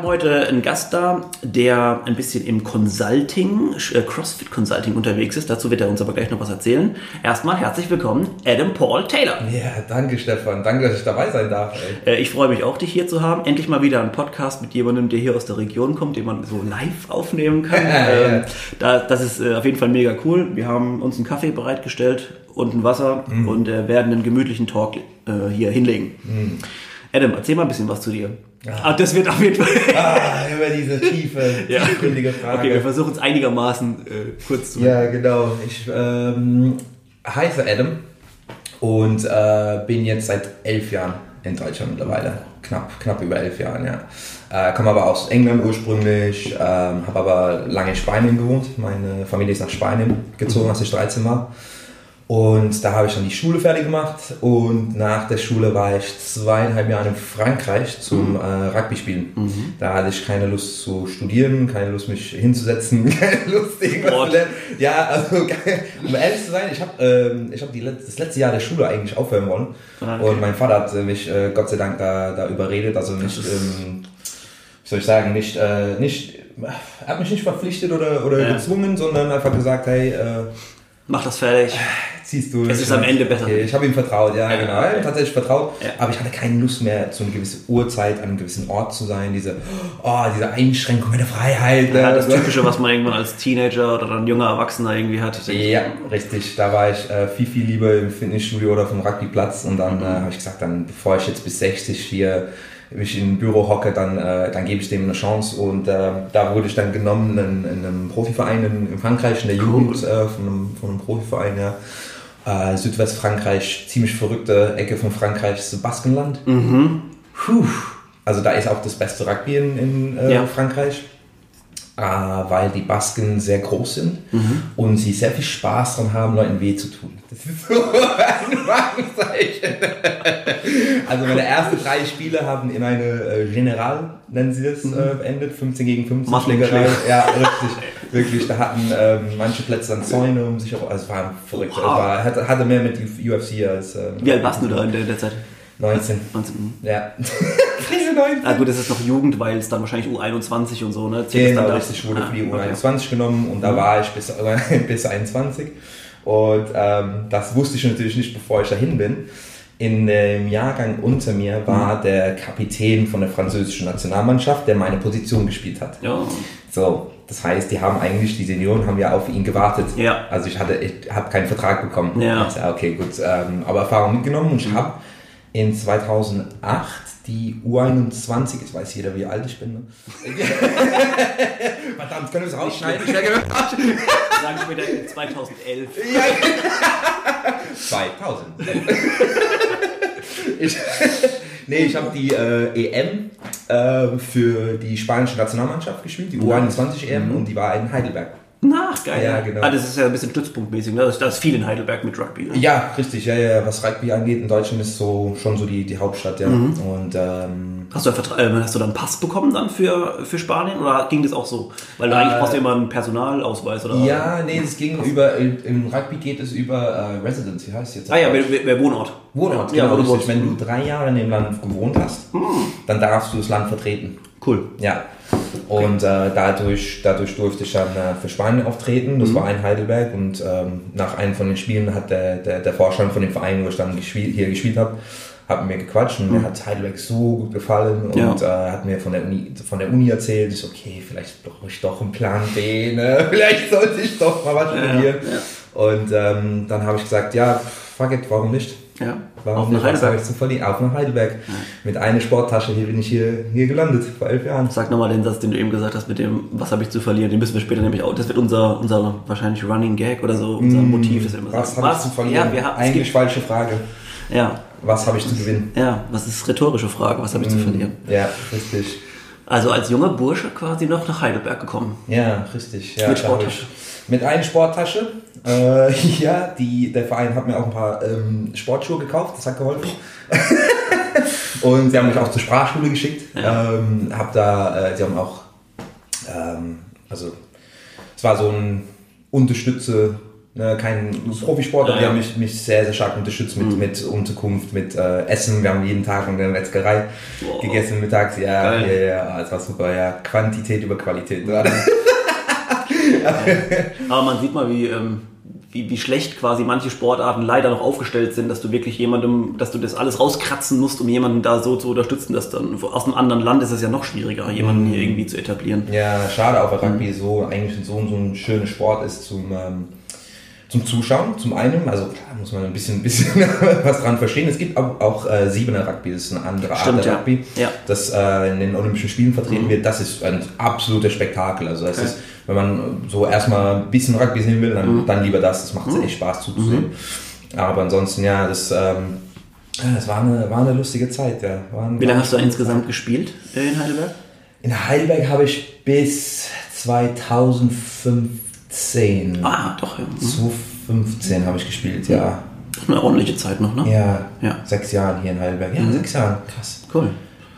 Haben heute einen Gast da, der ein bisschen im Consulting, äh, CrossFit Consulting unterwegs ist. Dazu wird er uns aber gleich noch was erzählen. Erstmal herzlich willkommen, Adam Paul Taylor. Ja, danke Stefan. Danke, dass ich dabei sein darf. Ey. Äh, ich freue mich auch, dich hier zu haben. Endlich mal wieder ein Podcast mit jemandem, der hier aus der Region kommt, den man so live aufnehmen kann. ähm, da, das ist äh, auf jeden Fall mega cool. Wir haben uns einen Kaffee bereitgestellt und ein Wasser mm. und werden einen gemütlichen Talk hier hinlegen. Mm. Adam, erzähl mal ein bisschen was zu dir. Ah, das wird auf jeden Fall. ah, immer diese tiefe, tiefgründige Frage. Okay, wir versuchen es einigermaßen äh, kurz zu. Ja, genau. Ich ähm, heiße Adam und äh, bin jetzt seit elf Jahren in Deutschland mittlerweile. Knapp, knapp über elf Jahren, ja. Äh, komme aber aus England ursprünglich, ähm, habe aber lange in Spanien gewohnt. Meine Familie ist nach Spanien gezogen, mhm. als ich 13 war. Und da habe ich dann die Schule fertig gemacht und nach der Schule war ich zweieinhalb Jahre in Frankreich zum mhm. äh, Rugby spielen. Mhm. Da hatte ich keine Lust zu studieren, keine Lust mich hinzusetzen, keine Lust irgendwas zu lernen. Ja, also um ehrlich zu sein, ich habe ähm, hab das letzte Jahr der Schule eigentlich aufhören wollen. Ah, okay. Und mein Vater hat mich äh, Gott sei Dank da, da überredet, also nicht, ähm, wie soll ich sagen, nicht, äh, nicht, er hat mich nicht verpflichtet oder, oder ja. gezwungen, sondern einfach gesagt, hey, äh, Mach das fertig. Ziehst du. Es ist am Ende besser. Okay, ich habe ihm vertraut, ja, ja genau. Ich tatsächlich vertraut. Ja. Aber ich hatte keine Lust mehr, zu einer gewissen Uhrzeit an einem gewissen Ort zu sein. Diese, oh, diese Einschränkung der Freiheit. Ja, das Typische, was man irgendwann als Teenager oder ein junger Erwachsener irgendwie hat. Ja, richtig. Da war ich äh, viel, viel lieber im Fitnessstudio oder vom Rugbyplatz. Und dann mhm. äh, habe ich gesagt, dann, bevor ich jetzt bis 60 hier ich im Büro hocke, dann, äh, dann gebe ich dem eine Chance. Und äh, da wurde ich dann genommen in, in einem Profiverein in, in, Frankreich, in der Jugend äh, von, einem, von einem Profiverein, ja. Äh, Südwestfrankreich, ziemlich verrückte Ecke von Frankreich, das Baskenland. Mhm. Puh. Also da ist auch das beste Rugby in, in äh, ja. Frankreich. Äh, weil die Basken sehr groß sind mhm. und sie sehr viel Spaß daran haben, Leuten weh zu tun. Das ist so ein Markenzeichen. also meine ersten drei Spiele haben in eine äh, General, nennen sie das, mhm. äh, beendet. 15 gegen 15 Schlägerei. Ja, richtig. Wirklich, da hatten ähm, manche Plätze dann Zäune um sich herum. Also es war verrückt. Wow. Es war, hatte, hatte mehr mit UFC als... Ähm, Wie alt warst du da in der Zeit? 19. 19. Ja. Krise 19. Ah gut, das ist noch Jugend, weil es dann wahrscheinlich U21 und so, ne? Zählt genau, richtig, wurde ah, für die U21 okay. genommen und da mhm. war ich bis, bis 21. Und ähm, das wusste ich natürlich nicht, bevor ich dahin bin. In dem Jahrgang unter mir war mhm. der Kapitän von der französischen Nationalmannschaft, der meine Position gespielt hat. Ja. So, das heißt, die haben eigentlich, die Senioren haben ja auf ihn gewartet. Ja. Also ich hatte, ich habe keinen Vertrag bekommen. Ja. Also, okay, gut, ähm, aber Erfahrung mitgenommen und ich mhm. habe in 2008 die U21, jetzt weiß jeder, wie alt ich bin. Ne? Verdammt, können wir es rausschneiden? Ich Sagen später 2011. Ja. 2000. ich, nee, ich habe die äh, EM äh, für die spanische Nationalmannschaft gespielt, die U21 EM, mhm. und die war in Heidelberg. Nach, geil. Ja, genau. Ah, das ist ja ein bisschen stützpunktmäßig, ne? Da ist viel in Heidelberg mit Rugby. Ne? Ja, richtig. Ja, ja, was Rugby angeht, in Deutschland ist so schon so die, die Hauptstadt, ja. Mhm. Und, ähm, hast, du einen äh, hast du dann einen Pass bekommen dann für, für Spanien oder ging das auch so? Weil du äh, eigentlich brauchst du immer einen Personalausweis oder? Ja, nee, es ging über, im Rugby geht es über äh, Residence, wie heißt es jetzt? Ah ja, wer, wer Wohnort. Wohnort, genau, ja. Wenn du drei Jahre in dem Land gewohnt hast, mhm. dann darfst du das Land vertreten. Cool. Ja. Und äh, dadurch, dadurch durfte ich dann äh, für Spanien auftreten. Das mhm. war in Heidelberg. Und ähm, nach einem von den Spielen hat der, der, der Vorstand von dem Verein, wo ich dann gespielt, hier gespielt habe, hat mir gequatscht und mhm. mir hat Heidelberg so gut gefallen und ja. äh, hat mir von der Uni, von der Uni erzählt. Ich so, okay, vielleicht brauche ich doch einen Plan B, ne? vielleicht sollte ich doch mal was studieren. Ja, ja. Und ähm, dann habe ich gesagt, ja, fuck it, warum nicht? Ja. Warum auf nach Heidelberg. Zu verlieren? Auf nach Heidelberg. Ja. Mit einer Sporttasche hier bin ich hier, hier gelandet, vor elf Jahren. Sag nochmal den Satz, den du eben gesagt hast, mit dem, was habe ich zu verlieren, den müssen wir später nämlich auch, das wird unser, unser wahrscheinlich Running Gag oder so, unser mm, Motiv. Das immer was habe ich zu verlieren? Ja, wir haben, Eigentlich falsche Frage. Ja. Was habe ich zu gewinnen? Ja, was ist rhetorische Frage, was habe ich mm, zu verlieren? Ja, richtig. Also als junger Bursche quasi noch nach Heidelberg gekommen. Ja, richtig. Ja, Mit Sporttasche. ich- Mit einer Sporttasche. Äh, ja, die, der Verein hat mir auch ein paar ähm, Sportschuhe gekauft, das hat geholfen. Und sie haben mich auch zur Sprachschule geschickt. Ähm, hab da, äh, sie haben auch, ähm, also es war so ein Unterstütze, ne, kein Profisportler, die Ja, ja. haben mich, mich sehr, sehr stark unterstützt mit, mit Unterkunft, mit äh, Essen. Wir haben jeden Tag in der Metzgerei Wow. gegessen mittags. Ja, ja, Geil. ja, es war super, ja. Quantität über Qualität. Ja. Aber man sieht mal, wie, ähm, wie, wie schlecht quasi manche Sportarten leider noch aufgestellt sind, dass du wirklich jemandem, dass du das alles rauskratzen musst, um jemanden da so zu unterstützen, dass dann aus einem anderen Land ist es ja noch schwieriger, jemanden hier irgendwie zu etablieren. Ja, schade auch, weil Rugby so eigentlich so, so ein schöner Sport ist zum, ähm, zum Zuschauen, zum einen. Also klar muss man ein bisschen, bisschen was dran verstehen. Es gibt auch, auch äh, Siebener Rugby, das ist eine andere Stimmt, Art der ja. Rugby, Ja. das äh, in den Olympischen Spielen vertreten wird. Das ist ein absolutes Spektakel. Also es Okay. ist, wenn man so erstmal ein bisschen Rugby sehen will, dann, dann lieber das. Das macht echt Spaß zuzusehen. Aber ansonsten, ja, das, ähm, das war, eine, war eine lustige Zeit. Ja. Wie lange hast du insgesamt gespielt äh, in Heidelberg? in Heidelberg habe ich bis 2015. Ah, doch, ja. Mhm. 2015 habe ich gespielt, ja. Eine ordentliche Zeit noch, ne? Ja, Ja. sechs Jahren hier in Heidelberg. Ja, sechs Jahre, krass. Cool.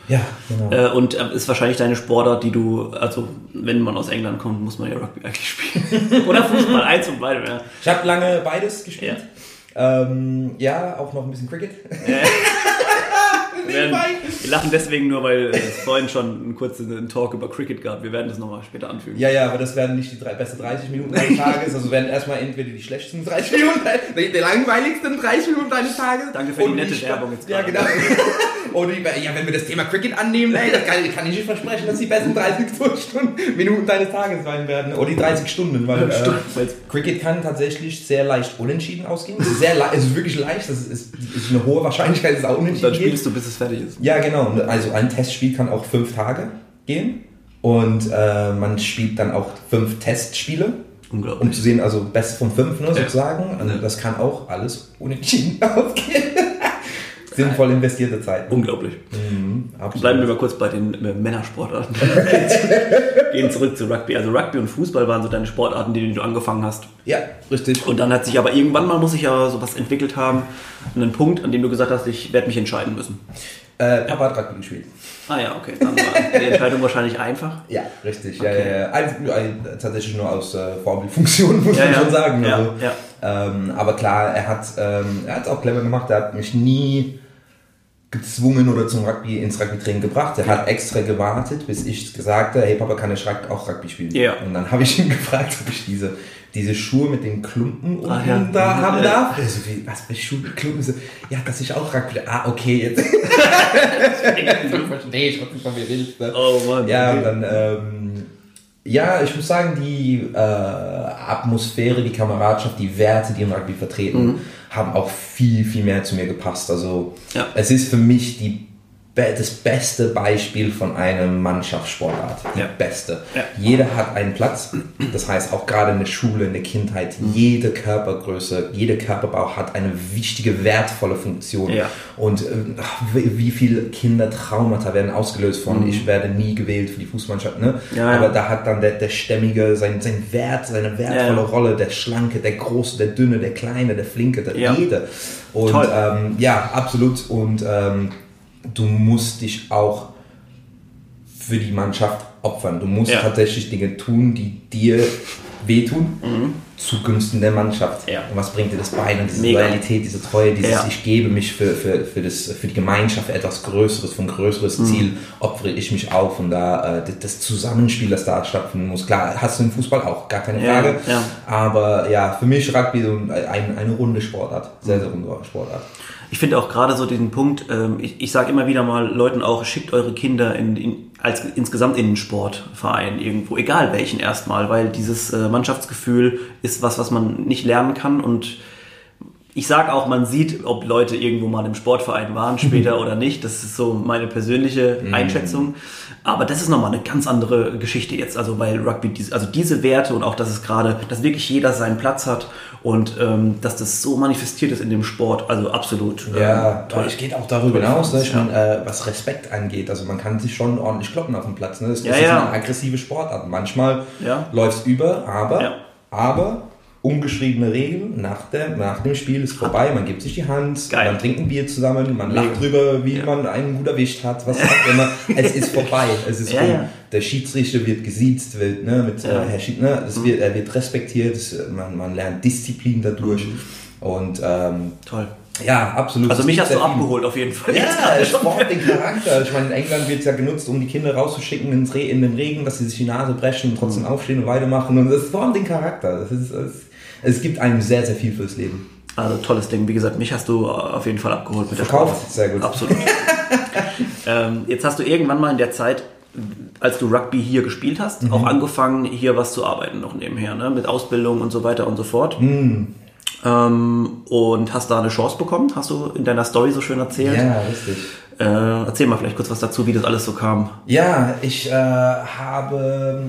Ja, genau. Äh, und äh, ist wahrscheinlich deine Sportart, die du, also wenn man aus England kommt, muss man ja Rugby eigentlich spielen. Oder Fußball, eins und beide. Ja. Ich habe lange beides gespielt. Ähm, ja, auch noch ein bisschen Cricket. Wir, werden, wir lachen deswegen nur, weil es vorhin schon einen kurzen Talk über Cricket gab. Wir werden das nochmal später anfügen. Ja, ja, aber das werden nicht die drei, beste 30 Minuten deines Tages. Also werden erstmal entweder die schlechtesten 30 Minuten, die, die langweiligsten 30 Minuten deines Tages. Danke für die nette spa- Werbung jetzt Ja, gerade. genau. Oder die, ja, wenn wir das Thema Cricket annehmen, ey, das kann, kann ich nicht versprechen, dass die besten 30 Stunden, Minuten deines Tages sein werden. Oder die 30 Stunden, weil äh, weil- Cricket kann tatsächlich sehr leicht unentschieden ausgehen. Es ist, sehr es ist wirklich leicht, es ist, ist eine hohe Wahrscheinlichkeit, dass es auch unentschieden Dann geht. spielst du, bis es fertig ist. Ja, genau. Also ein Testspiel kann auch fünf Tage gehen. Und äh, man spielt dann auch fünf Testspiele, Unglaublich. um zu sehen, also best von fünf, ne, Ja. sozusagen. Also das kann auch alles unentschieden ausgehen. Sinnvoll investierte Zeit. Unglaublich. Mhm. Bleiben wir mal kurz bei den äh, Männersportarten. Gehen zurück zu Rugby. Also Rugby und Fußball waren so deine Sportarten, die du angefangen hast. Ja, richtig. Und dann hat sich aber irgendwann mal, muss sich ja sowas entwickelt haben, einen Punkt, an dem du gesagt hast, ich werde mich entscheiden müssen. Äh, Papa hat Rugby gespielt. Ah ja, okay. Dann war die Entscheidung wahrscheinlich einfach. Ja, richtig. Ja, Okay. ja, ja. Ein, tatsächlich nur aus äh, Vorbildfunktion, muss Ja, man ja. schon sagen. Ja, Also, ja. Ähm, aber klar, er hat ähm, er hat auch clever gemacht. Er hat mich nie gezwungen oder zum Rugby ins Rugby-Training gebracht. Er hat extra gewartet, bis ich gesagt habe, hey Papa, kann ich auch Rugby spielen? Ja. Und dann habe ich ihn gefragt, ob ich diese, diese Schuhe mit den Klumpen unten Ah, ja. da haben Ja. darf. Also, wie, was für Schuhe mit Klumpen? So, ja, dass ich auch Rugby... Ah, okay, jetzt. Verstehe ich, was du von mir willst. Ne? Oh Mann. Ja, und dann, ähm, ja, ich muss sagen, die äh, Atmosphäre, die Kameradschaft, die Werte, die im Rugby vertreten, haben auch viel, viel mehr zu mir gepasst. Also, Ja. es ist für mich die, das beste Beispiel von einer Mannschaftssportart. Ja. beste. Ja. Jeder hat einen Platz. Das heißt, auch gerade in der Schule, in der Kindheit, jede Körpergröße, jeder Körperbau hat eine wichtige, wertvolle Funktion. Ja. Und äh, ach, wie, wie viele Kindertraumata werden ausgelöst von, ich werde nie gewählt für die Fußmannschaft. Ne? Mhm. Aber da hat dann der, der Stämmige sein, sein Wert, seine wertvolle. Rolle, der Schlanke, der Große, der Dünne, der Kleine, der Flinke, der jede. Und Toll. ähm, ja, absolut. Und ähm, du musst dich auch für die Mannschaft opfern. Du musst Ja. tatsächlich Dinge tun, die dir wehtun, zugunsten der Mannschaft. Ja. Und was bringt dir das bei? Und diese Mega. Loyalität, diese Treue, dieses Ja. Ich gebe mich für, für, für, das, für die Gemeinschaft für etwas Größeres, für ein größeres Mhm. Ziel, opfere ich mich auf und da äh, das Zusammenspiel, das da stattfinden muss. Klar, hast du im Fußball auch, gar keine Frage. ja. Aber ja, für mich Rugby so ein, eine runde Sportart. Sehr, sehr runde Sportart. Ich finde auch gerade so diesen Punkt, ähm, ich, ich sage immer wieder mal Leuten auch, schickt eure Kinder in, in, als insgesamt in einen Sportverein irgendwo, egal welchen erstmal, weil dieses äh, Mannschaftsgefühl ist was, was man nicht lernen kann und ich sage auch, man sieht, ob Leute irgendwo mal im Sportverein waren, später oder nicht. Das ist so meine persönliche Mhm. Einschätzung. Aber das ist nochmal eine ganz andere Geschichte jetzt. Also weil Rugby, also diese Werte und auch, dass es gerade, dass wirklich jeder seinen Platz hat und ähm, dass das so manifestiert ist in dem Sport. Also absolut. Ja, ähm, toll. Es geht auch darüber hinaus, ne? ich Ja. meine, äh, was Respekt angeht. Also man kann sich schon ordentlich kloppen auf dem Platz. Ne? Das, das Ja, ist ja. eine aggressive Sportart. Manchmal Ja. läuft es über, aber, Ja. aber ungeschriebene Regeln nach, der, nach dem Spiel ist vorbei. Man gibt sich die Hand, Geil. man trinkt ein Bier zusammen, man lacht drüber, wie man einen gut erwischt hat, was auch immer. es ist vorbei. Es ist Ja, rum. ja. Der Schiedsrichter wird gesiezt, wird, ne, mit, Ja. Mhm. Herr Schied, ne, das wird, er wird respektiert, es, man, man lernt Disziplin dadurch. Und ähm, Toll. ja, absolut. Also Es mich hast du abgeholt auf jeden Fall. Ja, Sport den Charakter. Ich meine, in England wird es ja genutzt, um die Kinder rauszuschicken in den Regen, dass sie sich die Nase brechen und trotzdem aufstehen und weitermachen. Und das formt den Charakter. Das ist, es, es gibt einem sehr, sehr viel fürs Leben. Also tolles Ding. Wie gesagt, mich hast du auf jeden Fall abgeholt mit der Verkauft, sehr gut. Absolut. ähm, jetzt hast du irgendwann mal in der Zeit, als du Rugby hier gespielt hast, Mhm. auch angefangen, hier was zu arbeiten noch nebenher, ne? mit Ausbildung und so weiter und so fort. Mhm. Ähm, und hast da eine Chance bekommen, hast du in deiner Story so schön erzählt. Ja, richtig. Äh, erzähl mal vielleicht kurz was dazu, wie das alles so kam. Ja, ich äh, habe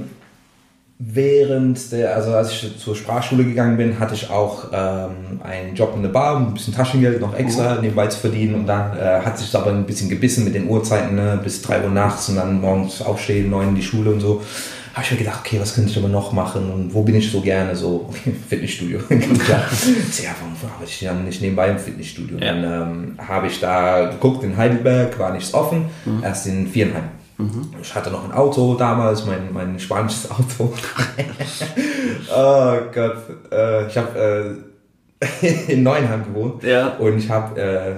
während der, also als ich zur Sprachschule gegangen bin, hatte ich auch ähm, einen Job in der Bar, ein bisschen Taschengeld noch extra nebenbei zu verdienen und dann äh, hat sich aber ein bisschen gebissen mit den Uhrzeiten, ne, bis 3 Uhr nachts und dann morgens aufstehen, 9 in die Schule und so. Habe ich mir gedacht, okay, was könnte ich aber noch machen und wo bin ich so gerne? So, Fitnessstudio. Ganz klar. Ich so, ja, warum arbeite ich dann nicht nebenbei im Fitnessstudio? Ja. Dann ähm, habe ich da geguckt, in Heidelberg war nichts offen, erst in Vierenheim. Ich hatte noch ein Auto damals, mein, mein spanisches Auto. oh Gott. Äh, ich habe äh, in Neuenheim gewohnt Ja. und ich habe äh,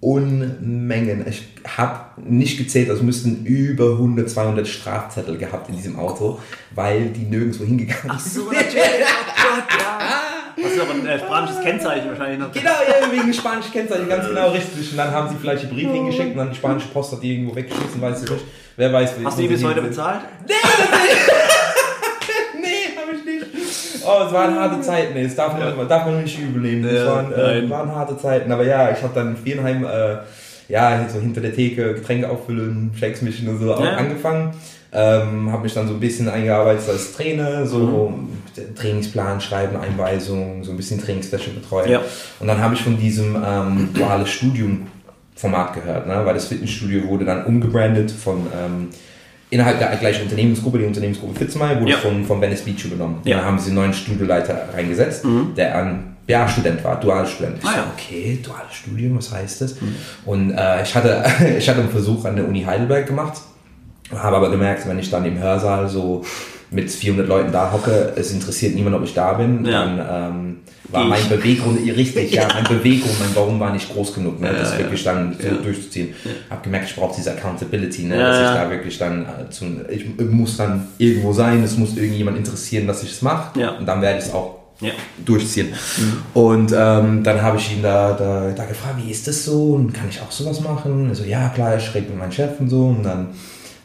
Unmengen. Ich habe nicht gezählt, also müssten über 100, 200 Strafzettel gehabt in diesem Auto, weil die nirgendwo hingegangen sind. natürlich. Oh Gott, ja. Hast du aber ein äh, spanisches Kennzeichen wahrscheinlich noch? Genau, ja, wegen spanische Kennzeichen, ganz genau richtig. Und dann haben sie vielleicht einen Brief hingeschickt und dann die spanische Post hat die irgendwo weggeschmissen, weiß ich nicht. Wer weiß, wie- Hast du die bis heute sind. bezahlt? Nee, habe ich nicht. Oh, es waren harte Zeiten, ey. Das darf man, darf man nicht übel nehmen. Das Ja, waren, äh, waren harte Zeiten. Aber ja, ich habe dann in Vierenheim, äh, ja, so hinter der Theke Getränke auffüllen, Shakes mischen und so auch Ja. angefangen. Ähm, habe mich dann so ein bisschen eingearbeitet als Trainer, so Mhm. Trainingsplan schreiben, Einweisungen, so ein bisschen Trainingsfläche betreuen. Ja. Und dann habe ich von diesem ähm, duales Studium Format gehört, ne? weil das Fitnessstudio wurde dann umgebrandet von ähm, innerhalb der gleichen Unternehmensgruppe, die Unternehmensgruppe Fitzmeier, wurde Ja. von, von Venice Beach übernommen. Ja. Dann haben sie einen neuen Studioleiter reingesetzt, der ein BA-Student war, duales Student. Ich Ah, ja. okay, duales Studium, was heißt das? Und äh, ich, hatte, ich hatte einen Versuch an der Uni Heidelberg gemacht, habe aber gemerkt, wenn ich dann im Hörsaal so mit 400 Leuten da hocke, es interessiert niemand, ob ich da bin, Ja. dann ähm, war Geh mein ich. Beweggrund, richtig, ja, mein Beweggrund, mein Warum war nicht groß genug, ne, das ja. wirklich dann so Ja. durchzuziehen. Hab gemerkt, ich brauche diese Accountability, ne, Ja, dass ja. ich da wirklich dann äh, zu, ich muss dann irgendwo sein, es muss irgendjemand interessieren, dass ich es mache Ja. und dann werde ich es auch Ja. durchziehen. Und ähm, dann habe ich ihn da, da, da gefragt, wie ist das so und kann ich auch sowas machen? Also ja, klar, ich rede mit meinem Chef und so und dann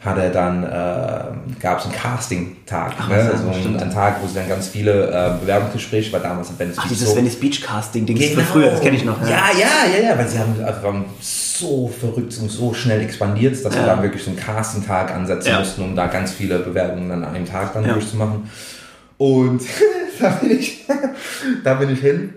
hat er dann, äh, gab es einen Casting-Tag, Ach, ne? ja, also stimmt. einen Tag, wo sie dann ganz viele äh, Bewerbungsgespräche, war damals in Venice Ach, dieses so. Venice Beach Casting Ding Genau. von früher, das kenne ich noch. Ja, ja, ja, ja, weil sie haben, also waren so verrückt und so schnell expandiert, dass wir Ja. da wirklich so einen Casting-Tag ansetzen Ja. mussten, um da ganz viele Bewerbungen an einem Tag dann Ja. durchzumachen. Und da bin ich, da bin ich hin.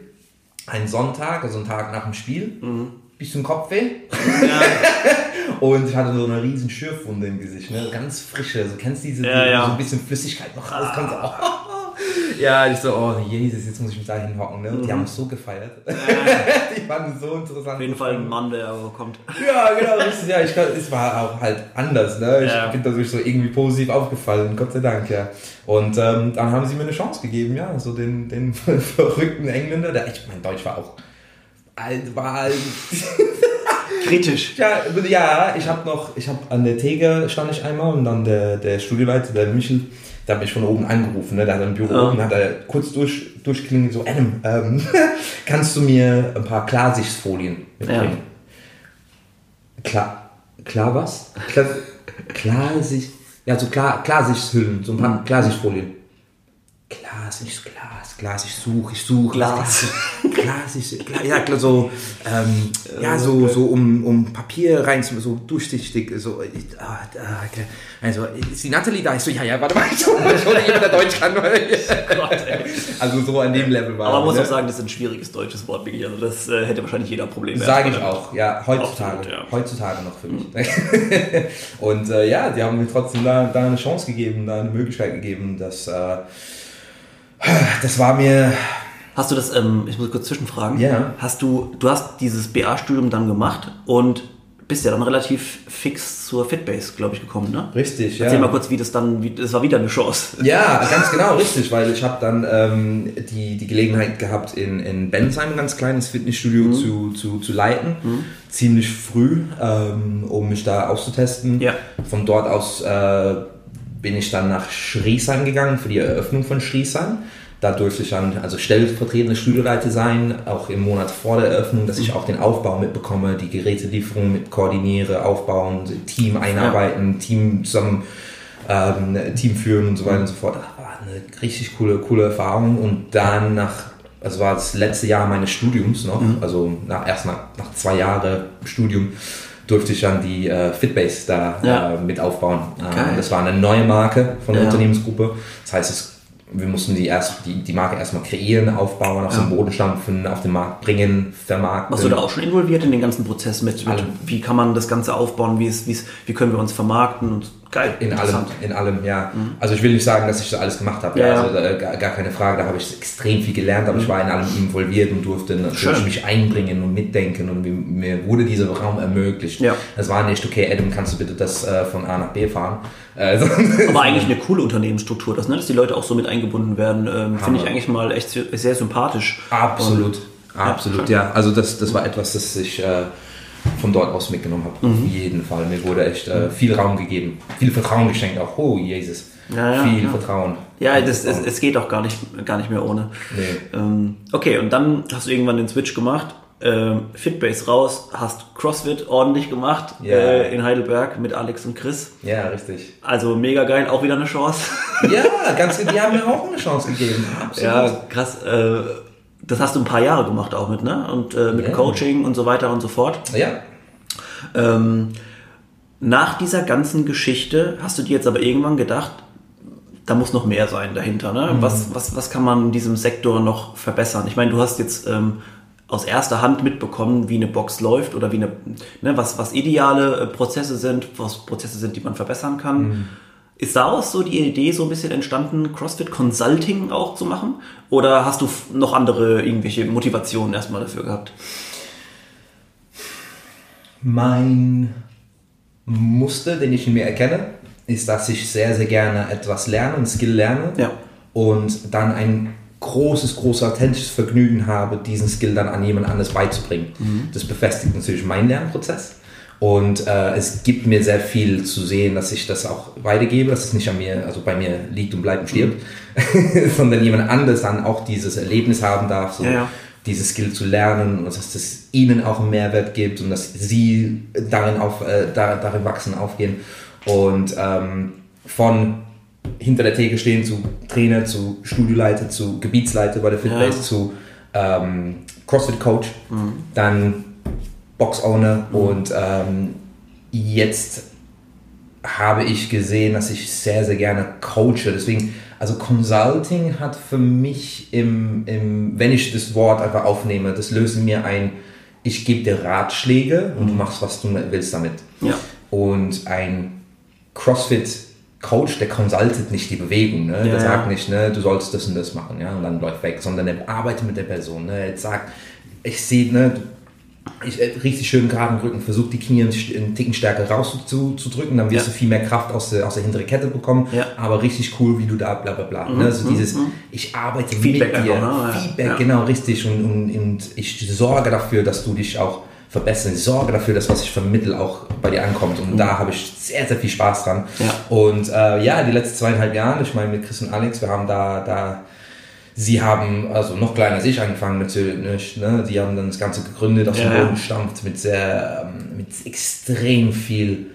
Ein Sonntag, also ein Tag nach dem Spiel, Mhm. bisschen Kopfweh. Und ich hatte so eine riesen Schürfwunde im Gesicht, ne? ganz frische. Also kennst du diese, Ja, die, ja. so ein bisschen Flüssigkeit noch rauskommt. So, Ja, ich so, oh Jesus, jetzt muss ich mich da hinhocken. Ne? Und die haben es so gefeiert. die fanden es so interessant. Mhm. Auf jeden Fall ein Mann, der kommt. Ja, genau, richtig. Ja, ich glaub, es war auch halt anders. Ne? Ich Ja. bin dadurch so irgendwie positiv aufgefallen, Gott sei Dank, ja. Und ähm, dann haben sie mir eine Chance gegeben, ja, so den, den verrückten Engländer. Der, ich mein Deutsch war auch alt, war alt. Kritisch. Ja, ja ich habe noch, ich habe an der Theke stand ich einmal und dann der, der Studioleiter, der Michel, der hat mich von oben angerufen, ne? der hat ein Büro Ja. oben, hat er kurz durch, durchklingelt, so, Adam, ähm, kannst du mir ein paar Klarsichtfolien mitbringen? Klar, klar was? Klar, Klarsicht, ja, so klar, Klarsichtshüllen, so ein paar Klarsichtfolien. Glas, nicht so Glas, Glas, ich suche, ich suche. Glas. Glas, ich, Glas, ja, klar, so, ähm, ja, so, so um, um Papier rein, so durchsichtig, so, ah, ah, okay. also, ist die Natalie da? Ich so, ja, ja, warte mal, ich hole jemand, der Deutsch kann. also so an dem Level war Aber man muss ne? auch sagen, das ist ein schwieriges deutsches Wort, wirklich. Also das äh, hätte wahrscheinlich jeder Probleme. Sage ich auch, ja, heutzutage, Absolut, ja. heutzutage noch für mich. und äh, ja, die haben mir trotzdem da, da eine Chance gegeben, da eine Möglichkeit gegeben, dass äh, das war mir, Hast du das, ähm, ich muss kurz zwischenfragen, Ja. hast du, du hast dieses BA-Studium dann gemacht und bist ja dann relativ fix zur Fitbase, glaube ich, gekommen, ne? richtig, Erzähl ja. mal kurz, wie das dann, wie, das war wieder eine Chance. Ja, ganz genau, richtig, weil ich habe dann ähm, die, die Gelegenheit gehabt, in, in Bensheim ein ganz kleines Fitnessstudio Mhm. zu, zu, zu leiten, ziemlich früh, ähm, um mich da auszutesten. Ja. Von dort aus äh, bin ich dann nach Schriesheim gegangen für die Eröffnung von Schriesheim. Da durfte ich dann also stellvertretende Studioleiter sein, auch im Monat vor der Eröffnung, dass ich auch den Aufbau mitbekomme, die Gerätelieferung mit koordiniere, aufbauen, Team einarbeiten, Team zusammen ähm, Team führen und so weiter und so fort. Das war eine richtig coole, coole Erfahrung. Und dann nach, also war das letzte Jahr meines Studiums noch, also nach, erst nach, nach zwei Jahren Studium, durfte ich dann die äh, Fitbase da Ja. äh, mit aufbauen. Ähm, das war eine neue Marke von der Ja. Unternehmensgruppe. Das heißt, es, wir mussten die, erst, die, die Marke erstmal kreieren, aufbauen, aus dem Boden stampfen, auf den Markt bringen, vermarkten. Warst du da auch schon involviert in den ganzen Prozess mit, mit wie kann man das Ganze aufbauen, wie, ist, wie, ist, wie können wir uns vermarkten und geil, In allem, in allem, ja. Also ich will nicht sagen, dass ich das alles gemacht habe. Ja, Ja. Also äh, gar, gar keine Frage. Da habe ich extrem viel gelernt, aber ich war in allem involviert und durfte natürlich Schön. mich einbringen und mitdenken und mir, wurde dieser Raum ermöglicht. Ja. Es war nicht, okay, Adam, kannst du bitte das äh, von A nach B fahren? Äh, Aber eigentlich eine coole Unternehmensstruktur, das, ne? dass die Leute auch so mit eingebunden werden, ähm, finde ich eigentlich mal echt sehr, sehr sympathisch. Absolut, Und- absolut, Ja, ja. Also das, das war etwas, das ich äh, von dort aus mitgenommen habe. Mhm. Auf jeden Fall. Mir wurde echt äh, viel Raum gegeben, viel Vertrauen geschenkt auch. Oh, Jesus. Ja, ja, viel ja. Vertrauen. Ja, das, es, es geht auch gar nicht, gar nicht mehr ohne. Nee. Ähm, okay, und dann hast du irgendwann den Switch gemacht, ähm, Fitbase raus, hast CrossFit ordentlich gemacht Ja. äh, in Heidelberg mit Alex und Chris. Ja, richtig. Also mega geil, auch wieder eine Chance. Ja, ganz, die haben mir auch eine Chance gegeben. Absolut. ja, krass. Äh, das hast du ein paar Jahre gemacht auch mit, ne? Und äh, mit Ja. Coaching und so weiter und so fort. Ja. Ähm, nach dieser ganzen Geschichte hast du dir jetzt aber irgendwann gedacht, da muss noch mehr sein dahinter. Ne? Mhm. Was, was, was kann man in diesem Sektor noch verbessern? Ich meine, du hast jetzt ähm, aus erster Hand mitbekommen, wie eine Box läuft oder wie eine, ne, was, was ideale äh, Prozesse sind, was Prozesse sind, die man verbessern kann. Mhm. Ist daraus so die Idee so ein bisschen entstanden, CrossFit Consulting auch zu machen? Oder hast du noch andere irgendwelche Motivationen erstmal dafür gehabt? Mein Muster, den ich in mir erkenne, ist, dass ich sehr, sehr gerne etwas lerne, ein Skill lerne Ja. und dann ein großes, großes, authentisches Vergnügen habe, diesen Skill dann an jemand anderes beizubringen. Das befestigt natürlich meinen Lernprozess und äh, es gibt mir sehr viel zu sehen, dass ich das auch weitergebe, dass es nicht an mir, also bei mir liegt und bleibt und stirbt, sondern jemand anderes dann auch dieses Erlebnis haben darf, so Ja, ja. dieses Skill zu lernen und dass es ihnen auch einen Mehrwert gibt und dass sie darin, auf, äh, da, darin wachsen, aufgehen. Und ähm, von hinter der Theke stehen zu Trainer, zu Studioleiter, zu Gebietsleiter bei der Fitbase, Ja. zu ähm, CrossFit-Coach, dann Box-Owner und ähm, jetzt habe ich gesehen, dass ich sehr, sehr gerne coache. Deswegen, also Consulting hat für mich im, im wenn ich das Wort einfach aufnehme, das löst in mir ein, ich gebe dir Ratschläge und du machst, was du willst damit. Ja. Und ein CrossFit-Coach, der consultet nicht die Bewegung. Ne? Ja, der ja. sagt nicht, ne, du sollst das und das machen ja? und dann läuft weg, sondern er arbeitet mit der Person. Ne? Er sagt, ich sehe, ne, ich, äh, richtig schön geraden Rücken, versuch die Knie einen, Ticken stärker rauszudrücken, dann wirst Ja. du viel mehr Kraft aus der, aus der hinteren Kette bekommen, Ja. aber richtig cool, wie du da bla bla bla. ne? Also dieses, ich arbeite Feedback mit dir, einfach, ne? Feedback, Ja. genau, richtig und, und, und ich sorge dafür, dass du dich auch verbesserst, ich sorge dafür, dass was ich vermittle auch bei dir ankommt und da habe ich sehr, sehr viel Spaß dran. Ja. Und äh, ja, die letzten zweieinhalb Jahre, ich meine mit Chris und Alex, wir haben da, da Sie haben, also noch kleiner als ich angefangen natürlich, ne? Sie haben dann das Ganze gegründet, aus dem Ja, ja. Boden stampft mit sehr, ähm, mit extrem viel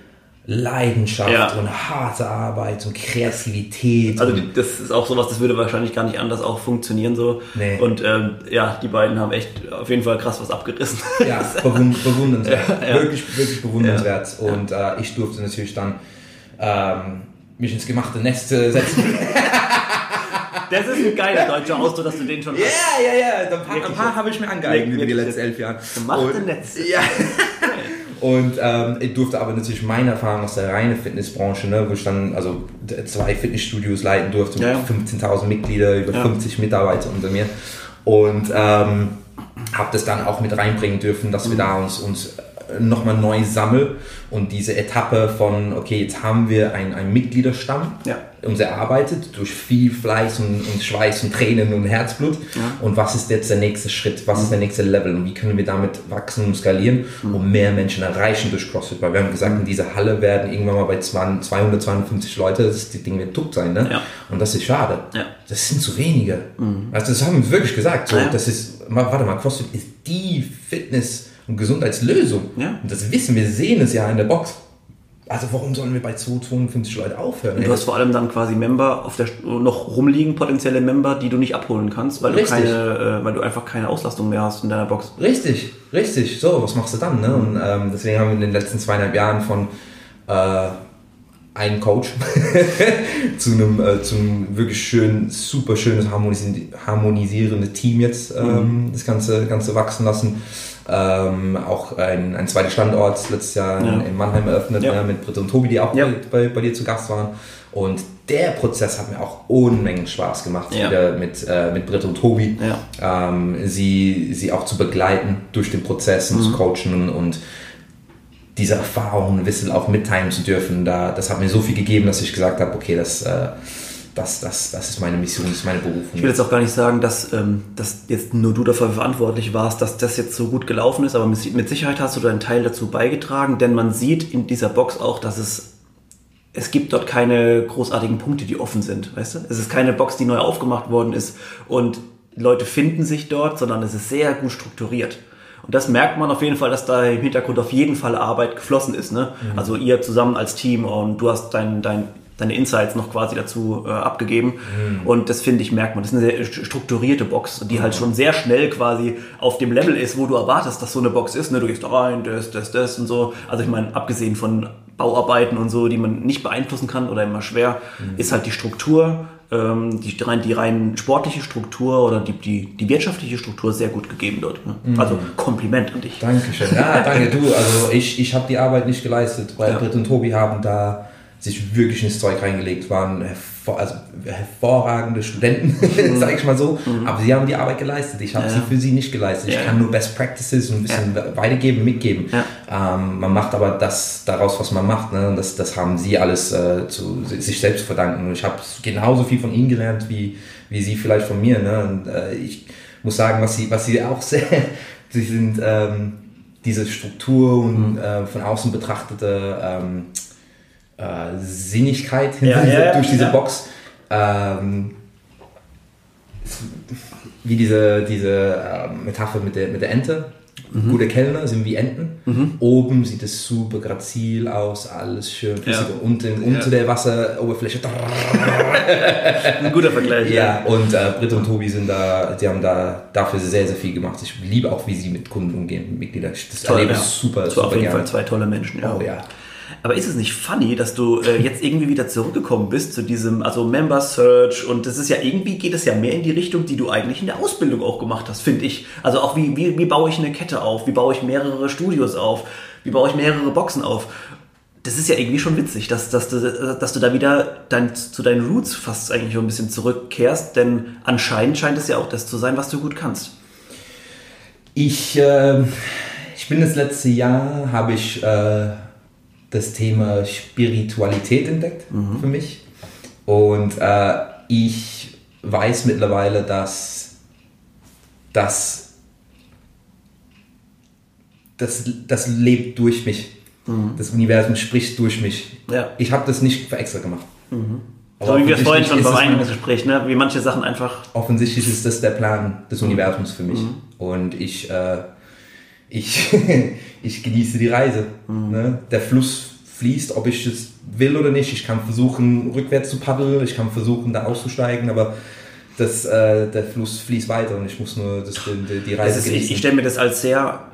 Leidenschaft Ja. und harte Arbeit und Kreativität. Also die- das ist auch sowas, das würde wahrscheinlich gar nicht anders auch funktionieren so. Nee. Und ähm, ja, die beiden haben echt auf jeden Fall krass was abgerissen. Ja, bewund bewundernswert. Ja, ja. Wirklich, wirklich bewundernswert. Und äh, ich durfte natürlich dann ähm, mich ins gemachte Nest äh, setzen. Das ist ein geiler deutscher Ausdruck, dass du den schon Ja, hast. ja, ja. Ein paar, Wirklich ein paar jetzt? habe ich mir angeeignet in den letzten elf Jahren. Gemachte Und- Netz. Ja. Und ähm, ich durfte aber natürlich meine Erfahrung aus der reinen Fitnessbranche, ne, wo ich dann also zwei Fitnessstudios leiten durfte mit Ja. 15.000 Mitglieder, über Ja. 50 Mitarbeiter unter mir. Und ähm, habe das dann auch mit reinbringen dürfen, dass wir da uns, uns nochmal neu sammeln und diese Etappe von, okay, jetzt haben wir einen, Mitgliederstamm, Ja. uns erarbeitet durch viel Fleiß und, und Schweiß und Tränen und Herzblut. Und was ist jetzt der nächste Schritt? Was ist der nächste Level? Und wie können wir damit wachsen und skalieren, um mehr Menschen erreichen durch CrossFit? Weil wir haben gesagt, in dieser Halle werden irgendwann mal bei 200, 252 Leute, das Ding wird tot sein. Ne? Ja. Und das ist schade. Ja. Das sind zu wenige. Also das haben wir wirklich gesagt. So, Ja. Das ist, warte mal, CrossFit ist die Fitness- und Gesundheitslösung. Ja. Und das wissen wir, sehen es ja in der Box. Also warum sollen wir bei 252 Leute aufhören? Du hast vor allem dann quasi Member auf der noch rumliegen, potenzielle Member, die du nicht abholen kannst, weil du Richtig. keine, äh, weil du einfach keine Auslastung mehr hast in deiner Box. Richtig, richtig. So, was machst du dann? Ne? Und ähm, deswegen haben wir in den letzten zweieinhalb Jahren von äh, einem Coach zu einem äh, zu einem wirklich schön, super schönes harmonisi harmonisierendes Team jetzt ähm, das ganze ganze wachsen lassen. Ähm, auch ein, ein zweiter Standort letztes Jahr in, Ja. in Mannheim eröffnet Ja. ne, mit Britt und Tobi, die auch Ja. bei, bei, bei dir zu Gast waren. Und der Prozess hat mir auch Unmengen Spaß gemacht, Ja. wieder mit, äh, mit Britt und Tobi Ja. ähm, sie, sie auch zu begleiten durch den Prozess und Mhm. zu coachen und, und diese Erfahrungen Wissen auch mitteilen zu dürfen. Da, das hat mir so viel gegeben, dass ich gesagt habe, okay, das, äh, das, das, das ist meine Mission, das ist meine Berufung. Ich will jetzt auch gar nicht sagen, dass, ähm, dass jetzt nur du dafür verantwortlich warst, dass das jetzt so gut gelaufen ist, aber mit mit Sicherheit hast du deinen Teil dazu beigetragen, denn man sieht in dieser Box auch, dass es es gibt dort keine großartigen Punkte, die offen sind, weißt du? Es ist keine Box, die neu aufgemacht worden ist und Leute finden sich dort, sondern es ist sehr gut strukturiert. Und das merkt man auf jeden Fall, dass da im Hintergrund auf jeden Fall Arbeit geflossen ist. Ne? Also ihr zusammen als Team und du hast dein, dein, deine Insights noch quasi dazu äh, abgegeben. Und das finde ich, merkt man. Das ist eine sehr strukturierte Box, die halt schon sehr schnell quasi auf dem Level ist, wo du erwartest, dass so eine Box ist. Ne? Du gehst da rein, das, das, das und so. Also ich meine, abgesehen von Bauarbeiten und so, die man nicht beeinflussen kann oder immer schwer, ist halt die Struktur, die, rein, die rein sportliche Struktur oder die, die, die wirtschaftliche Struktur sehr gut gegeben dort. Ne? Also Kompliment an dich. Dankeschön. Ja, danke du. Also ich, ich habe die Arbeit nicht geleistet, weil Ja. Britt und Tobi haben da sich wirklich ins Zeug reingelegt, waren hervor, also hervorragende Studenten, sage ich mal so, aber sie haben die Arbeit geleistet. Ich habe Ja. sie für sie nicht geleistet. Ich Ja. kann nur Best Practices und ein bisschen weitergeben, mitgeben. Ja. Ähm, man macht aber das daraus, was man macht. Ne? Und das, das haben sie alles äh, zu sich selbst zu verdanken. Ich habe genauso viel von ihnen gelernt, wie, wie sie vielleicht von mir. Ne? Und äh, ich muss sagen, was sie, was sie auch sehr, sie sind ähm, diese Struktur und äh, von außen betrachtete ähm, äh, Sinnigkeit Ja, diese, ja, ja, durch diese ja. Box. Ähm, wie diese, diese äh, Metapher mit der, mit der Ente. Mhm. Gute Kellner sind wie Enten. Oben sieht es super grazil aus, alles schön flüssig. Ja. Unten, unter der Wasseroberfläche. Ein guter Vergleich. Ja, und äh, Britt und Tobi sind da, die haben da dafür sehr, sehr viel gemacht. Ich liebe auch, wie sie mit Kunden umgehen, mit Mitgliedern. Das Toll, erlebe ja. ich super, Das super auf jeden gerne. Fall zwei tolle Menschen. Ja. Oh ja. Aber ist es nicht funny, dass du äh, jetzt irgendwie wieder zurückgekommen bist zu diesem, also Member Search und das ist ja irgendwie geht es ja mehr in die Richtung, die du eigentlich in der Ausbildung auch gemacht hast, finde ich. Also auch wie, wie, wie baue ich eine Kette auf, wie baue ich mehrere Studios auf, wie baue ich mehrere Boxen auf. Das ist ja irgendwie schon witzig, dass, dass, du, dass du da wieder dein, zu deinen Roots fast eigentlich schon ein bisschen zurückkehrst, denn anscheinend scheint es ja auch das zu sein, was du gut kannst. Ich, äh, ich bin das letzte Jahr, habe ich äh, das Thema Spiritualität entdeckt für mich. Und äh, ich weiß mittlerweile, dass das, das, das lebt durch mich. Das Universum spricht durch mich. Ja. Ich habe das nicht für extra gemacht. So wie wir es vorhin schon beim Eingangsgespräch, ne? wie manche Sachen einfach offensichtlich ist das der Plan des Universums für mich. Und ich, äh, ich, ich genieße die Reise. Ne? Der Fluss fließt, ob ich es will oder nicht. Ich kann versuchen, rückwärts zu paddeln, ich kann versuchen, da auszusteigen, aber das, äh, der Fluss fließt weiter und ich muss nur das, die, die Reise ist, Ich, ich stelle mir das als sehr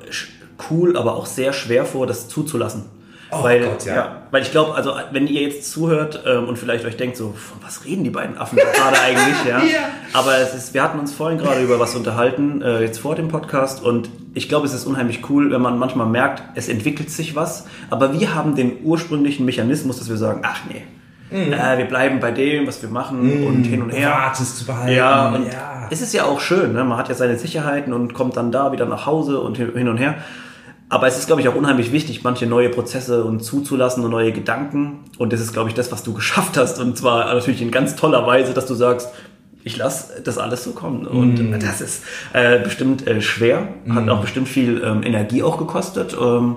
cool, aber auch sehr schwer vor, das zuzulassen. Oh weil, Gott, ja. ja. Weil ich glaube, also wenn ihr jetzt zuhört ähm, und vielleicht euch denkt, so, von was reden die beiden Affen gerade eigentlich, ja? ja. Aber es ist, wir hatten uns vorhin gerade über was unterhalten, äh, jetzt vor dem Podcast und ich glaube, es ist unheimlich cool, wenn man manchmal merkt, es entwickelt sich was, aber wir haben den ursprünglichen Mechanismus, dass wir sagen, ach nee, Mhm. Äh, wir bleiben bei dem, was wir machen mhm. und hin und her. Gratis zu behalten. Ja, und ja. es ist ja auch schön. Ne? Man hat ja seine Sicherheiten und kommt dann da wieder nach Hause und hin und her. Aber es ist, glaube ich, auch unheimlich wichtig, manche neue Prozesse und zuzulassen und neue Gedanken. Und das ist, glaube ich, das, was du geschafft hast. Und zwar natürlich in ganz toller Weise, dass du sagst, ich lasse das alles so kommen. Und mm. das ist äh, bestimmt äh, schwer, hat mm. auch bestimmt viel ähm, Energie auch gekostet. Ähm,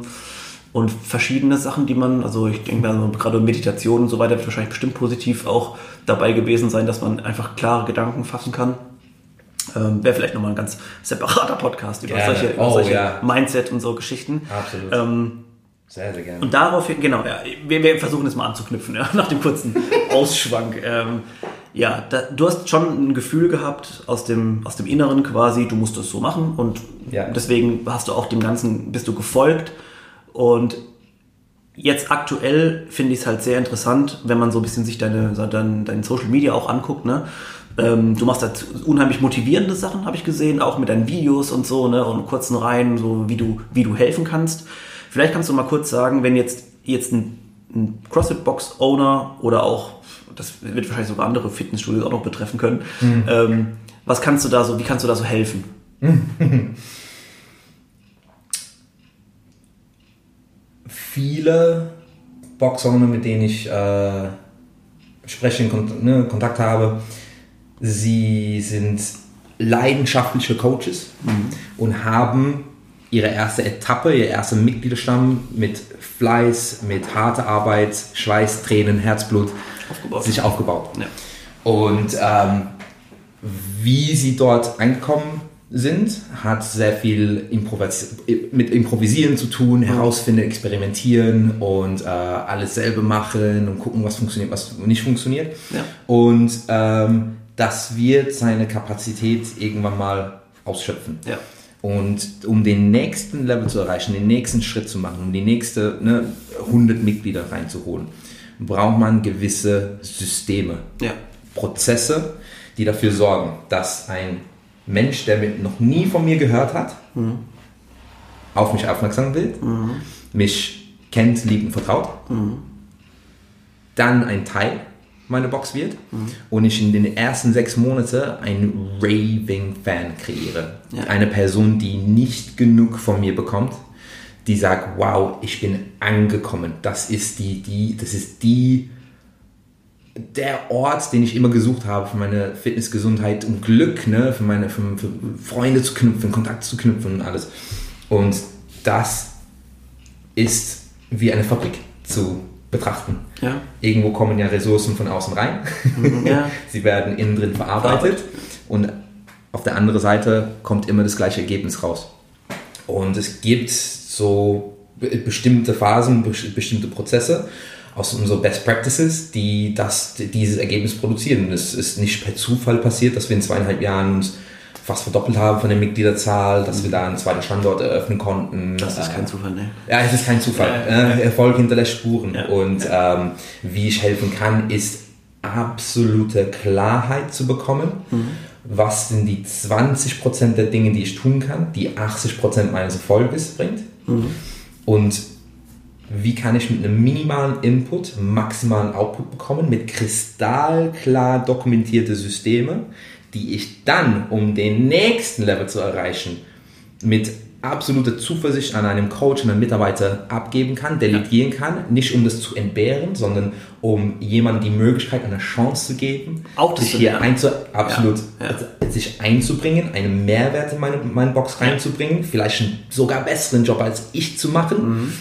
und verschiedene Sachen, die man, also ich denke mal, also gerade Meditation und so weiter wird wahrscheinlich bestimmt positiv auch dabei gewesen sein, dass man einfach klare Gedanken fassen kann. Ähm, Wäre vielleicht nochmal ein ganz separater Podcast über gerne. solche, über oh, solche ja. Mindset und so Geschichten. Absolut. Ähm, sehr, sehr gerne. Und daraufhin, genau, ja, wir, wir versuchen es mal anzuknüpfen, ja, nach dem kurzen Ausschwank. Ähm, ja, da, du hast schon ein Gefühl gehabt aus dem, aus dem Inneren quasi, du musst es so machen und ja. deswegen hast du auch dem Ganzen, bist du gefolgt und jetzt aktuell finde ich es halt sehr interessant, wenn man so ein bisschen sich deine, deine, deine Social Media auch anguckt, ne? Ähm, du machst da unheimlich motivierende Sachen, habe ich gesehen, auch mit deinen Videos und so, ne, und kurzen Reihen, so wie du, wie du helfen kannst. Vielleicht kannst du mal kurz sagen, wenn jetzt, jetzt ein, ein CrossFit-Box-Owner oder auch, das wird wahrscheinlich sogar andere Fitnessstudios auch noch betreffen können, mhm. ähm, was kannst du da so, wie kannst du da so helfen? Viele Box-Owner, mit denen ich äh, spreche, in ne, Kontakt habe, Sie sind leidenschaftliche Coaches mhm. und haben ihre erste Etappe, ihr erster Mitgliederstamm mit Fleiß, mit harter Arbeit, Schweiß, Tränen, Herzblut aufgebaut. sich aufgebaut. Ja. Und ähm, wie sie dort angekommen sind, hat sehr viel Improvis mit Improvisieren zu tun, herausfinden, experimentieren und äh, alles selber machen und gucken, was funktioniert, was nicht funktioniert. Ja. Und ähm, das wird seine Kapazität irgendwann mal ausschöpfen. Ja. Und um den nächsten Level zu erreichen, den nächsten Schritt zu machen, um die nächste ne, 100 Mitglieder reinzuholen, braucht man gewisse Systeme, ja. Prozesse, die dafür sorgen, dass ein Mensch, der noch nie von mir gehört hat, mhm. auf mich aufmerksam wird, mhm. mich kennt, liebt und vertraut, mhm. dann ein Teil meine Box wird mhm. und ich in den ersten sechs Monaten einen Raving-Fan kreiere. Ja. Eine Person, die nicht genug von mir bekommt, die sagt, wow, ich bin angekommen. Das ist die, die, das ist die, der Ort, den ich immer gesucht habe für meine Fitness, Gesundheit und Glück, ne? für meine für, für Freunde zu knüpfen, Kontakt zu knüpfen und alles. Und das ist wie eine Fabrik zu betrachten. Ja. Irgendwo kommen ja Ressourcen von außen rein. Mhm, ja. Sie werden innen drin verarbeitet und auf der anderen Seite kommt immer das gleiche Ergebnis raus. Und es gibt so bestimmte Phasen, bestimmte Prozesse aus unseren Best Practices, die das, dieses Ergebnis produzieren. es ist nicht per Zufall passiert, dass wir in zweieinhalb Jahren uns fast verdoppelt haben von der Mitgliederzahl, dass wir da einen zweiten Standort eröffnen konnten. Das ist kein Zufall, ne? Ja, es ist kein Zufall. Ja, ja. Erfolg hinterlässt Spuren. Und ähm, wie ich helfen kann, ist absolute Klarheit zu bekommen. Mhm. Was sind die 20% der Dinge, die ich tun kann, die 80% meines Erfolges bringt? Mhm. Und wie kann ich mit einem minimalen Input maximalen Output bekommen, mit kristallklar dokumentierte Systeme, die ich dann, um den nächsten Level zu erreichen, mit absoluter Zuversicht an einem Coach, an einen Mitarbeiter abgeben kann, delegieren kann, nicht um das zu entbehren, sondern um jemandem die Möglichkeit, eine Chance zu geben, auch sich hier einzu absolut ja. Ja. sich einzubringen, einen Mehrwert in meine, meine Box reinzubringen, vielleicht einen sogar besseren Job als ich zu machen, mhm.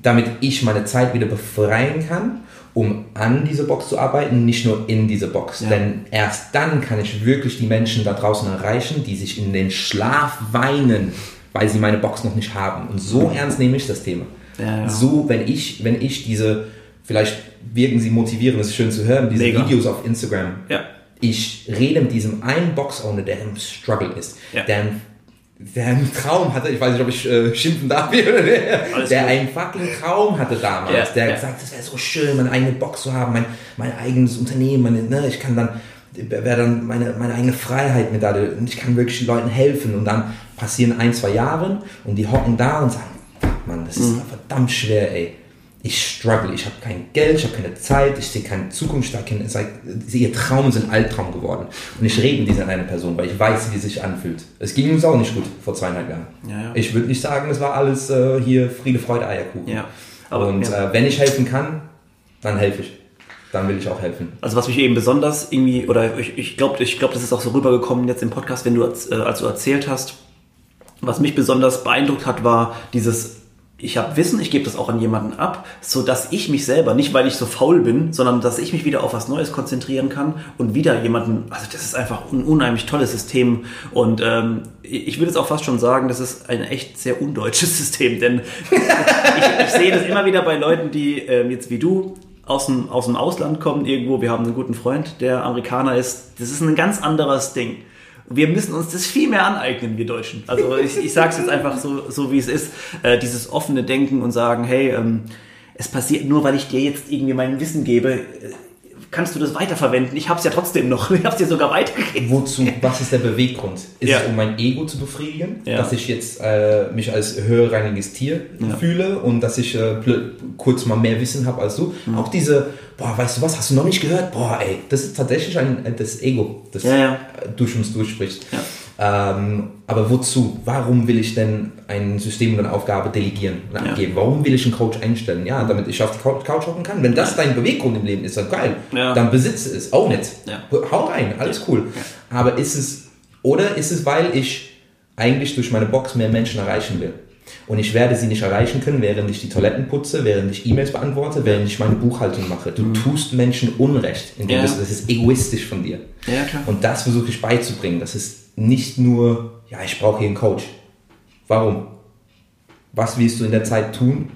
damit ich meine Zeit wieder befreien kann um an diese Box zu arbeiten, nicht nur in diese Box. Ja. Denn erst dann kann ich wirklich die Menschen da draußen erreichen, die sich in den Schlaf weinen, weil sie meine Box noch nicht haben. Und so ernst nehme ich das Thema. Ja, ja. So, wenn ich, wenn ich diese, vielleicht wirken sie motivierend, das ist schön zu hören, diese Mega. Videos auf Instagram. Ich rede mit diesem einen Box-Owner, der im Struggle ist, der, der einen Traum hatte, ich weiß nicht, ob ich äh, schimpfen darf hier oder nicht, Alles der gut. einen fucking Traum hatte damals, Ja, der ja. gesagt, es wäre so schön, meine eigene Box zu haben, mein, mein eigenes Unternehmen, meine, ne, ich kann dann, wäre dann meine, meine eigene Freiheit mit dadurch und ich kann wirklich Leuten helfen und dann passieren ein, zwei Jahre und die hocken da und sagen, fuck man, das ist verdammt schwer, ey. Ich struggle, ich habe kein Geld, ich habe keine Zeit, ich sehe keine Zukunft, ich seit, ihr Traum sind Albtraum geworden. Und ich rede mit dieser einen Person, weil ich weiß, wie es sich anfühlt. Es ging uns auch nicht gut vor zweieinhalb Jahren. Ja, ja. Ich würde nicht sagen, es war alles äh, hier Friede, Freude, Eierkuchen. Ja, aber- und. Äh, wenn ich helfen kann, dann helfe ich. Dann will ich auch helfen. Also was mich eben besonders irgendwie, oder ich, ich glaube, ich glaub, das ist auch so rübergekommen jetzt im Podcast, wenn du, äh, als du erzählt hast, was mich besonders beeindruckt hat, war dieses, ich habe Wissen, ich gebe das auch an jemanden ab, so dass ich mich selber, nicht weil ich so faul bin, sondern dass ich mich wieder auf was Neues konzentrieren kann und wieder jemanden, also das ist einfach ein unheimlich tolles System und ähm, ich würde jetzt auch fast schon sagen, das ist ein echt sehr undeutsches System, denn ich, ich sehe das immer wieder bei Leuten, die ähm, jetzt wie du aus dem, aus dem Ausland kommen irgendwo. Wir haben einen guten Freund, der Amerikaner ist. Das ist ein ganz anderes Ding. Wir müssen uns das viel mehr aneignen, wir Deutschen. Also ich, ich sage es jetzt einfach so, so wie es ist. Äh, dieses offene Denken und sagen, hey, ähm, es passiert nur, weil ich dir jetzt irgendwie mein Wissen gebe, äh, kannst du das weiterverwenden. Ich habe es ja trotzdem noch. Ich habe es dir sogar weitergegeben. Wozu, was ist der Beweggrund? Ist Ja. es um mein Ego zu befriedigen, Ja. dass ich jetzt äh, mich als höherrangiges Tier fühle und dass ich äh, kurz mal mehr Wissen habe als du? Mhm. Auch diese, boah, weißt du was, hast du noch nicht gehört? Boah, ey, das ist tatsächlich ein, äh, das Ego, das Ja, ja. durch uns durchspricht. Ähm, aber wozu? Warum will ich denn ein System und eine Aufgabe delegieren und Ja. abgeben? Warum will ich einen Coach einstellen? Ja, damit ich auf die Cou- Couch hocken kann. Wenn das dein Beweggrund im Leben ist, dann geil. Ja. Dann besitze es. Auch nicht. Ja. Hau rein, alles cool. Aber ist es, oder ist es, weil ich eigentlich durch meine Box mehr Menschen erreichen will? Und ich werde sie nicht erreichen können, während ich die Toiletten putze, während ich E-Mails beantworte, während ich meine Buchhaltung mache. Du tust Menschen Unrecht, indem Ja. du, das ist egoistisch von dir. Ja. Und das versuche ich beizubringen. Das ist nicht nur, ja, ich brauche hier einen Coach. Warum? Was willst du in der Zeit tun,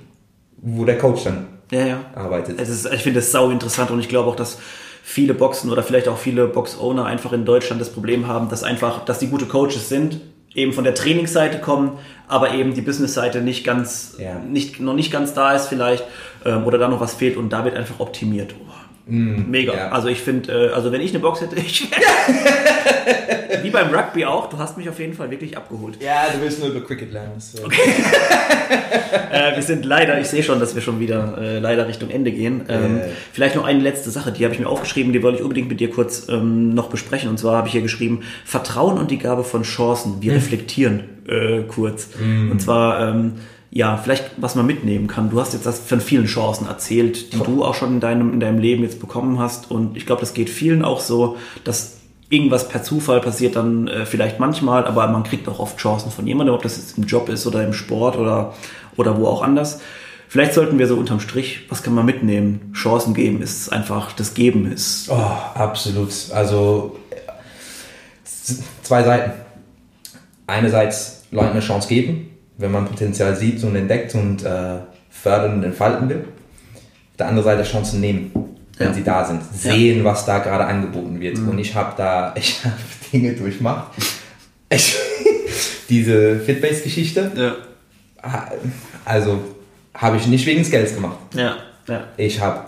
wo der Coach dann Ja, ja. arbeitet? Es ist, ich finde das sau interessant und ich glaube auch, dass viele Boxen oder vielleicht auch viele Box-Owner einfach in Deutschland das Problem haben, dass einfach, dass die gute Coaches sind, eben von der Trainingsseite kommen, aber eben die Business-Seite nicht ganz, Ja. nicht, noch nicht ganz da ist vielleicht ähm, oder da noch was fehlt und da wird einfach optimiert. Oh, Mega. ja. Also ich finde, äh, also wenn ich eine Box hätte, ich wie beim Rugby auch, du hast mich auf jeden Fall wirklich abgeholt. ja, du willst nur über Cricket lernen. So. Äh, wir sind leider, ich sehe schon, dass wir schon wieder äh, leider Richtung Ende gehen. Ähm, Ja. Vielleicht noch eine letzte Sache, die habe ich mir aufgeschrieben, die wollte ich unbedingt mit dir kurz ähm, noch besprechen. Und zwar habe ich hier geschrieben, Vertrauen und die Gabe von Chancen. Wir reflektieren äh, kurz. Und zwar, ähm, ja, vielleicht was man mitnehmen kann. Du hast jetzt das von vielen Chancen erzählt, die du auch schon in deinem, in deinem Leben jetzt bekommen hast. Und ich glaube, das geht vielen auch so, dass irgendwas per Zufall passiert dann äh, vielleicht manchmal, aber man kriegt auch oft Chancen von jemandem, ob das jetzt im Job ist oder im Sport oder, oder wo auch anders. Vielleicht sollten wir so unterm Strich, was kann man mitnehmen? Chancen geben ist einfach, das Geben ist. Oh, absolut. Also zwei Seiten. Einerseits Leuten eine Chance geben, wenn man Potenzial sieht und entdeckt und äh, fördern und entfalten will. Auf der anderen Seite Chancen nehmen, wenn Ja. sie da sind. Sehen, was da gerade angeboten wird. Und ich habe da, ich habe Dinge durchmacht. Ich, diese Fitbase-Geschichte, Ja, also habe ich nicht wegen des Geldes gemacht. ja, ja. Ich habe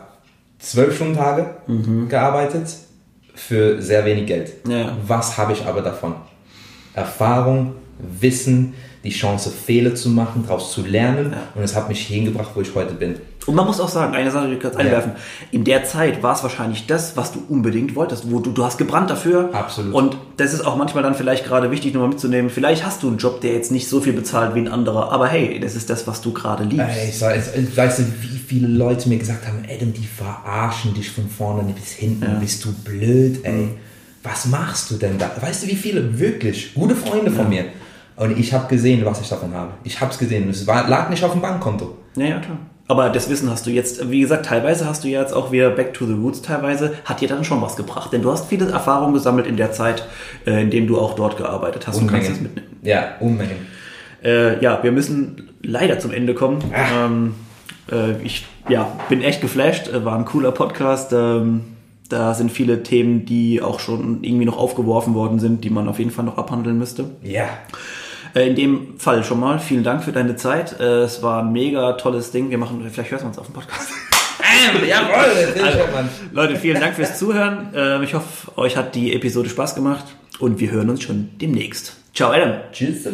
zwölf Stunden Tage gearbeitet für sehr wenig Geld. Ja. Was habe ich aber davon? Erfahrung, Wissen, die Chance, Fehler zu machen, daraus zu lernen. Ja. Und es hat mich hingebracht, wo ich heute bin. Und man muss auch sagen, eine Sache, die ich kurz einwerfen. In der Zeit war es wahrscheinlich das, was du unbedingt wolltest, wo du, du hast gebrannt dafür. Absolut. Und das ist auch manchmal dann vielleicht gerade wichtig, nochmal mitzunehmen. Vielleicht hast du einen Job, der jetzt nicht so viel bezahlt wie ein anderer, aber hey, das ist das, was du gerade liebst. Ey, ich jetzt, weißt du, wie viele Leute mir gesagt haben, Adam, die verarschen dich von vorne bis hinten, bist du blöd, ey. Was machst du denn da? Weißt du, wie viele wirklich gute Freunde von mir? Und ich habe gesehen, was ich davon habe. Ich habe es gesehen. Es war, lag nicht auf dem Bankkonto. Ja, ja, klar. Aber das Wissen hast du jetzt, wie gesagt, teilweise hast du ja jetzt auch wieder Back to the Roots, teilweise hat dir dann schon was gebracht. Denn du hast viele Erfahrungen gesammelt in der Zeit, äh, in dem du auch dort gearbeitet hast und kannst es mitnehmen. Ja, Unmengen. Äh, ja, wir müssen leider zum Ende kommen. Ah. Ähm, Äh, ich ja, bin echt geflasht, äh, war ein cooler Podcast. Ähm, da sind viele Themen, die auch schon irgendwie noch aufgeworfen worden sind, die man auf jeden Fall noch abhandeln müsste. Ja. Äh, in dem Fall schon mal vielen Dank für deine Zeit. Äh, Es war ein mega tolles Ding. Wir machen, vielleicht hörst du uns auf dem Podcast. Jawohl, Also, Leute, vielen Dank fürs Zuhören. Ähm, Ich hoffe, euch hat die Episode Spaß gemacht und wir hören uns schon demnächst. Ciao, Adam. Tschüss.